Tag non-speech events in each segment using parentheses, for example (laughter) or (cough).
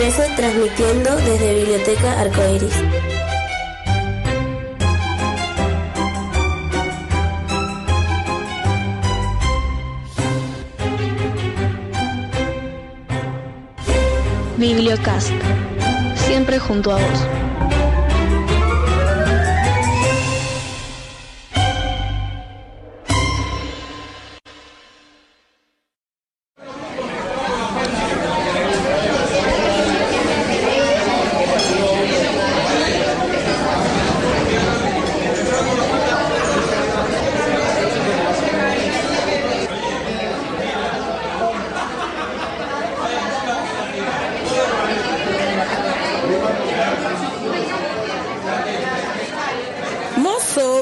MP13 transmitiendo desde Biblioteca Arcoiris. Bibliocast, siempre junto a vos.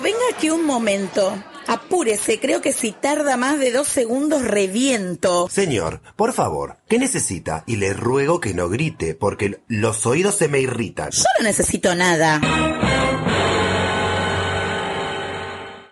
Venga aquí un momento. Apúrese, creo que si tarda más de dos segundos reviento. Señor, por favor, ¿qué necesita? Y le ruego que no grite, porque los oídos se me irritan. Yo no necesito nada.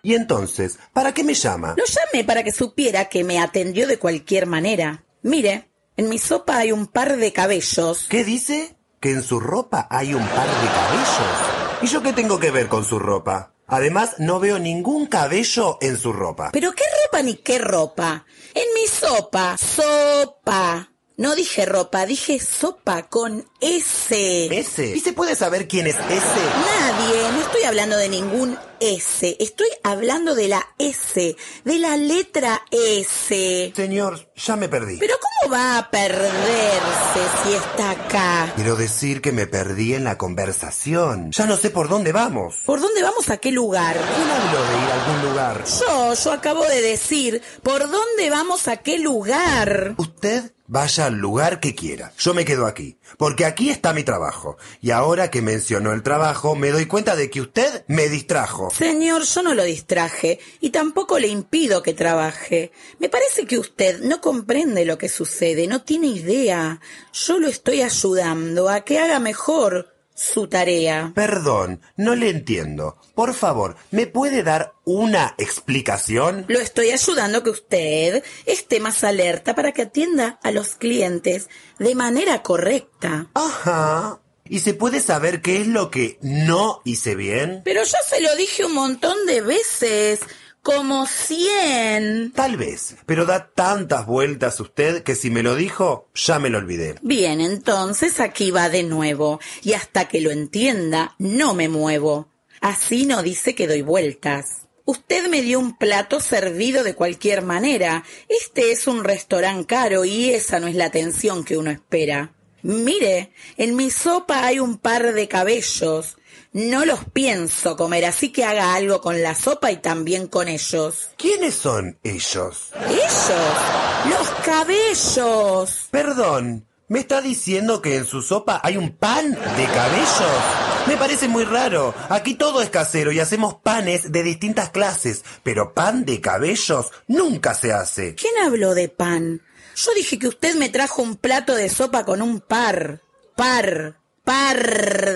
Y entonces, ¿para qué me llama? Lo llamé para que supiera que me atendió de cualquier manera. Mire, en mi sopa hay un par de cabellos. ¿Qué dice? ¿Que en su ropa hay un par de cabellos? ¿Y yo qué tengo que ver con su ropa? Además, no veo ningún cabello en su ropa. ¿Pero qué ropa ni qué ropa? En mi sopa, sopa. No dije ropa, dije sopa con S. ¿Ese? ¿Y se puede saber quién es ese? Nadie, no estoy hablando de ningún S, estoy hablando de la S, de la letra S. Señor, ya me perdí. Pero ¿cómo va a perderse si está acá? Quiero decir que me perdí en la conversación. Ya no sé por dónde vamos. ¿Por dónde vamos a qué lugar? ¿Quién habló de ir a algún lugar? Yo, yo acabo de decir, ¿por dónde vamos a qué lugar? Usted vaya al lugar que quiera. Yo me quedo aquí, porque aquí está mi trabajo. Y ahora que mencionó el trabajo, me doy cuenta de que usted me distrajo. Señor, yo no lo distraje y tampoco le impido que trabaje. Me parece que usted no comprende lo que sucede, no tiene idea. Yo lo estoy ayudando a que haga mejor su tarea. Perdón, no le entiendo. Por favor, ¿me puede dar una explicación? Lo estoy ayudando a que usted esté más alerta para que atienda a los clientes de manera correcta. Ajá. ¿Y se puede saber qué es lo que no hice bien? Pero yo se lo dije un montón de veces. Como cien. Tal vez, pero da tantas vueltas usted que si me lo dijo, ya me lo olvidé. Bien, entonces aquí va de nuevo. Y hasta que lo entienda, no me muevo. Así no dice que doy vueltas. Usted me dio un plato servido de cualquier manera. Este es un restaurante caro y esa no es la atención que uno espera. Mire, en mi sopa hay un par de cabellos. No los pienso comer, así que haga algo con la sopa y también con ellos. ¿Quiénes son ellos? ¿Ellos? Los cabellos. Perdón, ¿me está diciendo que en su sopa hay un pan de cabellos? Me parece muy raro. Aquí todo es casero y hacemos panes de distintas clases, pero pan de cabellos nunca se hace. ¿Quién habló de pan? Yo dije que usted me trajo un plato de sopa con un par. Par. Par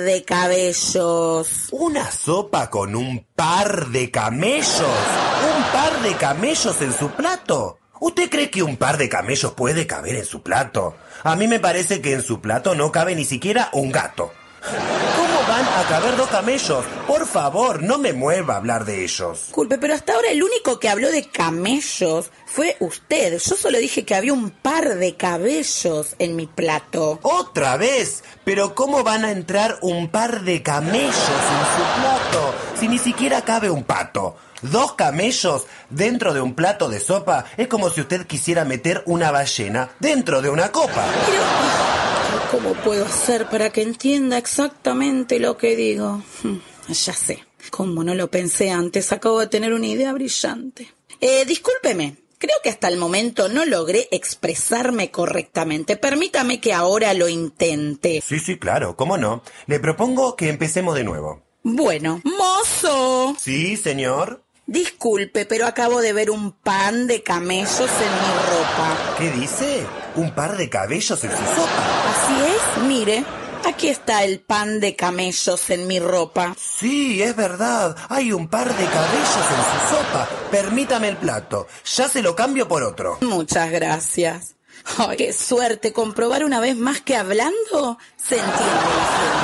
de cabellos. ¿Una sopa con un par de camellos? ¿Un par de camellos en su plato? ¿Usted cree que un par de camellos puede caber en su plato? A mí me parece que en su plato no cabe ni siquiera un gato. (laughs) ¿Cómo van a caber dos camellos? Por favor, no me mueva a hablar de ellos. Disculpe, pero hasta ahora el único que habló de camellos fue usted. Yo solo dije que había un par de cabellos en mi plato. ¿Otra vez? ¿Pero cómo van a entrar un par de camellos en su plato? Si ni siquiera cabe un pato. Dos camellos dentro de un plato de sopa es como si usted quisiera meter una ballena dentro de una copa. Pero, ¿cómo puedo hacer para que entienda exactamente lo que digo? Hmm, Ya sé. Como no lo pensé antes, acabo de tener una idea brillante. Eh, discúlpeme. Creo que hasta el momento no logré expresarme correctamente. Permítame que ahora lo intente. Sí, sí, claro, ¿cómo no? Le propongo que empecemos de nuevo. Bueno, mozo. Sí, señor. Disculpe, pero acabo de ver un pan de camellos en mi ropa. ¿Qué dice? ¿Un par de cabellos en su sopa? Así es, mire. Aquí está el pan de camellos en mi ropa. Sí, es verdad. Hay un par de cabellos en su sopa. Permítame el plato. Ya se lo cambio por otro. Muchas gracias. Qué suerte comprobar una vez más que hablando se entiende.